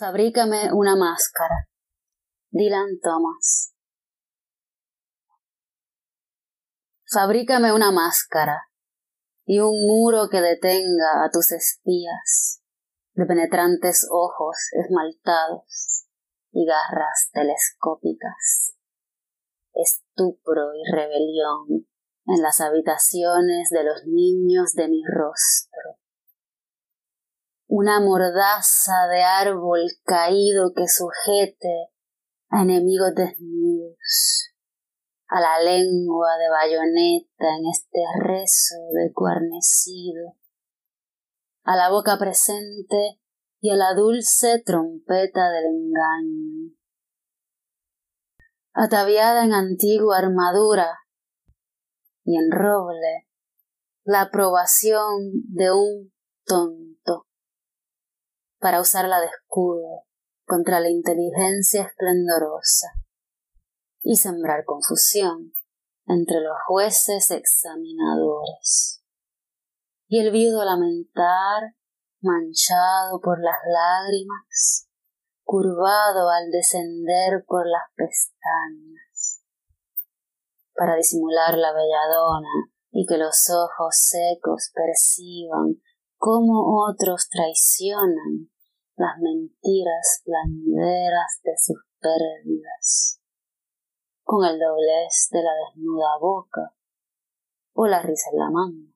Fabrícame una máscara. Dylan Thomas. Fabrícame una máscara y un muro que detenga a tus espías de penetrantes ojos esmaltados y garras telescópicas. Estupro y rebelión en las habitaciones de los niños de mi rostro una mordaza de árbol caído que sujete a enemigos desnudos, a la lengua de bayoneta en este rezo de cuarnecido, a la boca presente y a la dulce trompeta del engaño. Ataviada en antigua armadura y en roble, la aprobación de un tonto para usarla de escudo contra la inteligencia esplendorosa y sembrar confusión entre los jueces examinadores. Y el viudo lamentar, manchado por las lágrimas, curvado al descender por las pestañas, para disimular la belladona y que los ojos secos perciban cómo otros traicionan las mentiras plañideras de sus pérdidas, con el doblez de la desnuda boca o la risa en la mano.